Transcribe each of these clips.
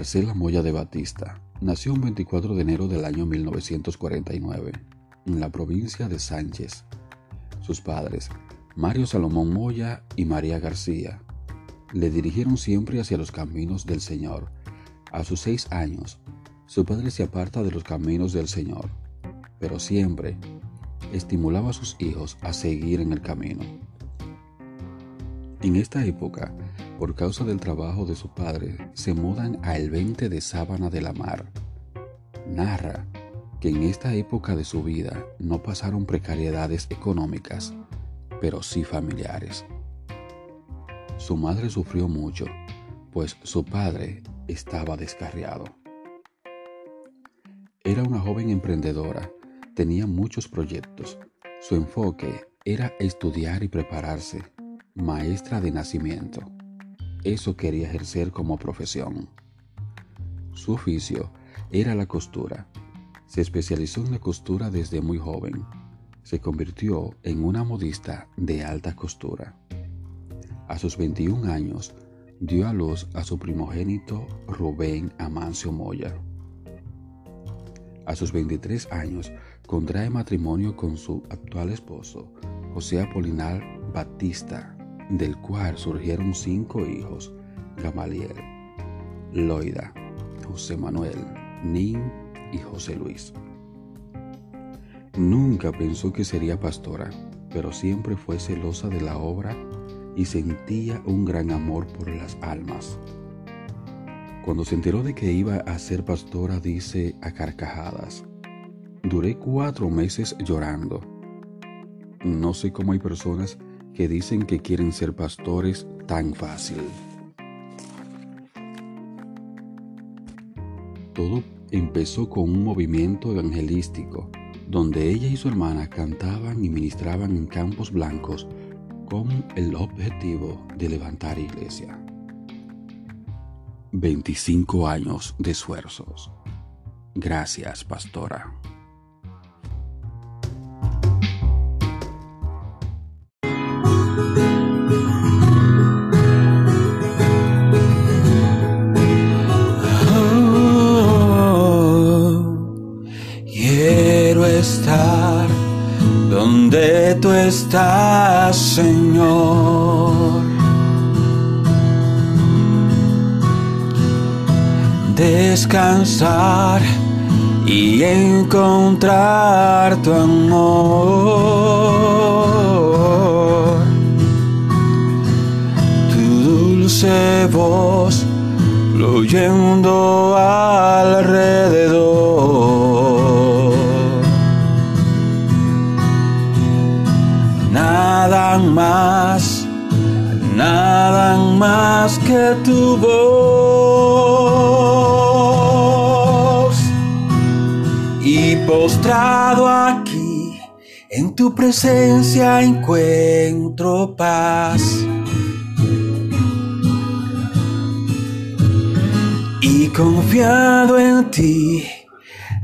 Marcela Moya de Batista nació un 24 de enero del año 1949 en la provincia de Sánchez. Sus padres, Mario Salomón Moya y María García, le dirigieron siempre hacia los caminos del Señor. A sus seis años, su padre se aparta de los caminos del Señor, pero siempre estimulaba a sus hijos a seguir en el camino. En esta época, por causa del trabajo de su padre, se mudan a el 20 de Sábana de la Mar. Narra que en esta época de su vida no pasaron precariedades económicas, pero sí familiares. Su madre sufrió mucho, pues su padre estaba descarriado. Era una joven emprendedora, tenía muchos proyectos. Su enfoque era estudiar y prepararse, maestra de nacimiento eso quería ejercer como profesión. Su oficio era la costura. Se especializó en la costura desde muy joven. Se convirtió en una modista de alta costura. A sus 21 años, dio a luz a su primogénito Rubén Amancio Moya. A sus 23 años, contrae matrimonio con su actual esposo, José Apolinar Batista, del cual surgieron cinco hijos, Gamaliel, Loida, José Manuel, Nin y José Luis. Nunca pensó que sería pastora, pero siempre fue celosa de la obra y sentía un gran amor por las almas. Cuando se enteró de que iba a ser pastora, dice a carcajadas, duré cuatro meses llorando. No sé cómo hay personas que dicen que quieren ser pastores tan fácil. Todo empezó con un movimiento evangelístico donde ella y su hermana cantaban y ministraban en campos blancos con el objetivo de levantar iglesia. 25 años de esfuerzos. Gracias, pastora. donde tú estás, Señor. Descansar y encontrar tu amor. Tu dulce voz fluyendo alrededor. nada más, nada más que tu voz. Postrado aquí, en tu presencia encuentro paz. Y confiado en ti,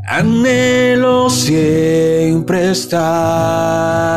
anhelo siempre estar.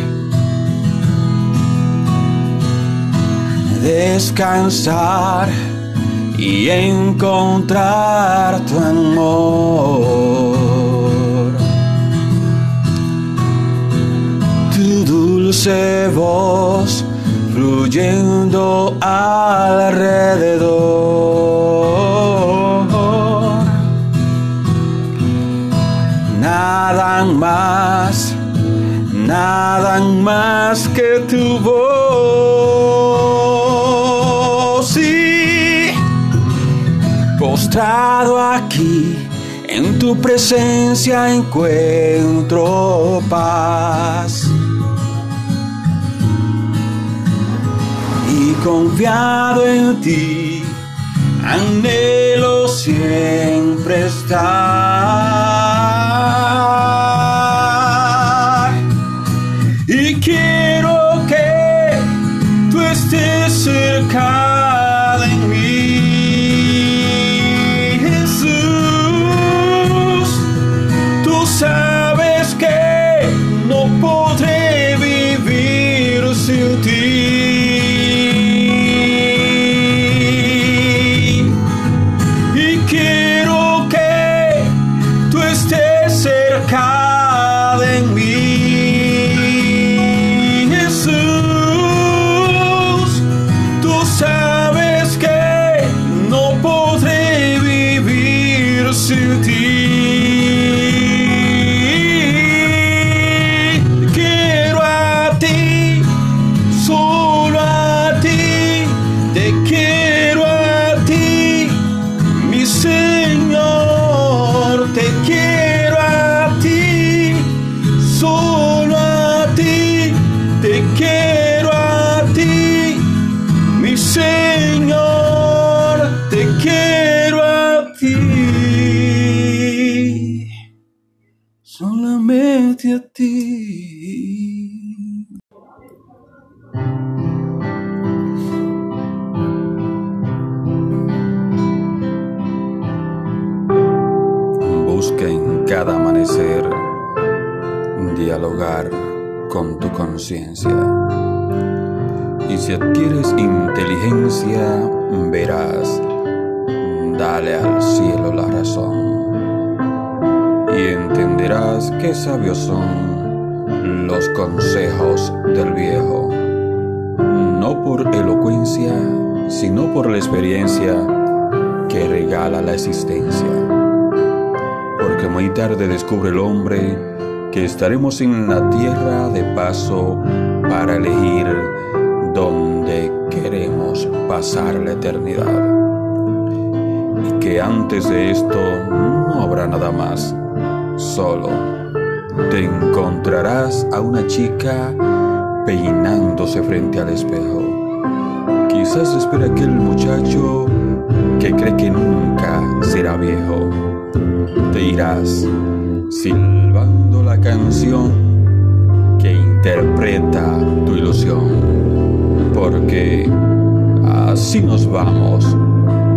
Descansar y encontrar tu amor. Tu dulce voz fluyendo alrededor nada más, nada más que tu voz. Aquí, en tu presencia encuentro paz. Y confiado en ti, anhelo siempre estar. Y quiero que tú estés cerca En cada amanecer dialogar con tu conciencia. Y si adquieres inteligencia, verás, dale al cielo la razón. Y entenderás qué sabios son los consejos del viejo. No por elocuencia, sino por la experiencia que regala la existencia porque muy tarde descubre el hombre que estaremos en la tierra de paso para elegir dónde queremos pasar la eternidad. Y que antes de esto no habrá nada más, solo te encontrarás a una chica peinándose frente al espejo. Quizás espera aquel muchacho que cree que nunca será viejo te irás silbando la canción que interpreta tu ilusión, porque así nos vamos,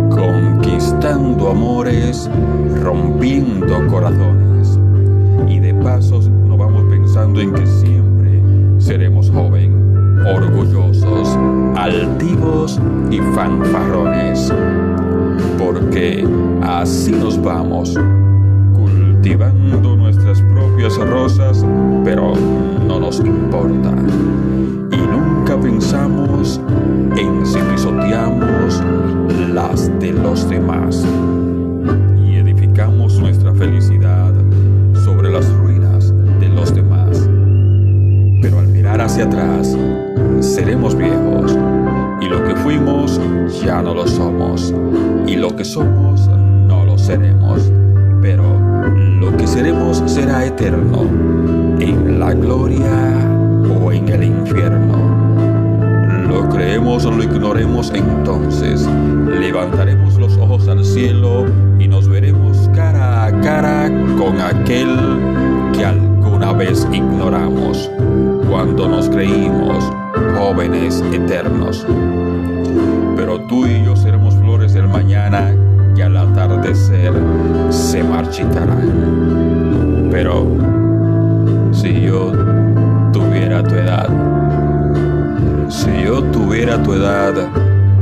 conquistando amores, rompiendo corazones, y de pasos nos vamos pensando en que siempre seremos joven, orgullosos, altivos y fanfarrones porque así nos vamos, cultivando nuestras propias rosas, pero no nos importa. Y nunca pensamos en si pisoteamos las de los demás. Y edificamos nuestra felicidad sobre las ruinas de los demás. Pero al mirar hacia atrás, seremos viejos y lo que fuimos ya no lo somos y lo que somos no lo seremos pero lo que seremos será eterno en la gloria o en el infierno lo creemos o lo ignoremos entonces levantaremos los ojos al cielo y nos veremos cara a cara con aquel que alguna vez ignoramos cuando nos creímos jóvenes eternos. Pero tú y se marchitarán. Pero si yo tuviera tu edad, si yo tuviera tu edad,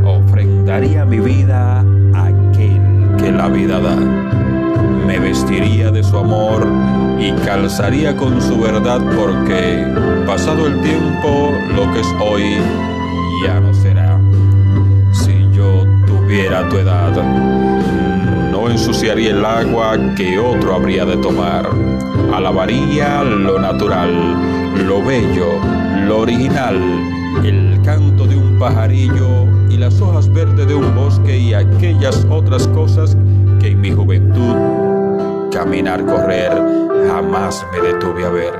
ofrendaría mi vida a aquel que la vida da. Me vestiría de su amor y calzaría con su verdad porque, pasado el tiempo, lo que es hoy ya no será. Si yo tuviera tu edad, ensuciaría el agua que otro habría de tomar. alabaría lo natural, lo bello, lo original, el canto de un pajarillo y las hojas verdes de un bosque y aquellas otras cosas que en mi juventud, caminar, correr, jamás me detuve a ver.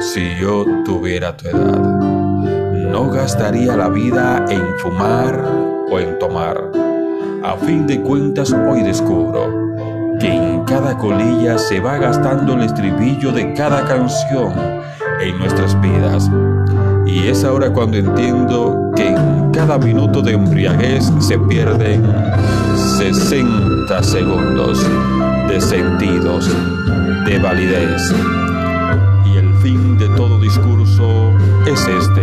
Si yo tuviera tu edad, no gastaría la vida en fumar o en tomar. A fin de cuentas hoy descubro que en cada colilla se va gastando el estribillo de cada canción en nuestras vidas. Y es ahora cuando entiendo que en cada minuto de embriaguez se pierden 60 segundos de sentidos, de validez. Y el fin de todo discurso es este.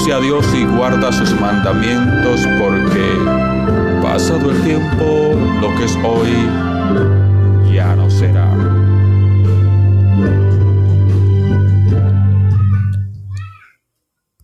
Conoce a Dios y guarda sus mandamientos porque pasado el tiempo, lo que es hoy ya no será.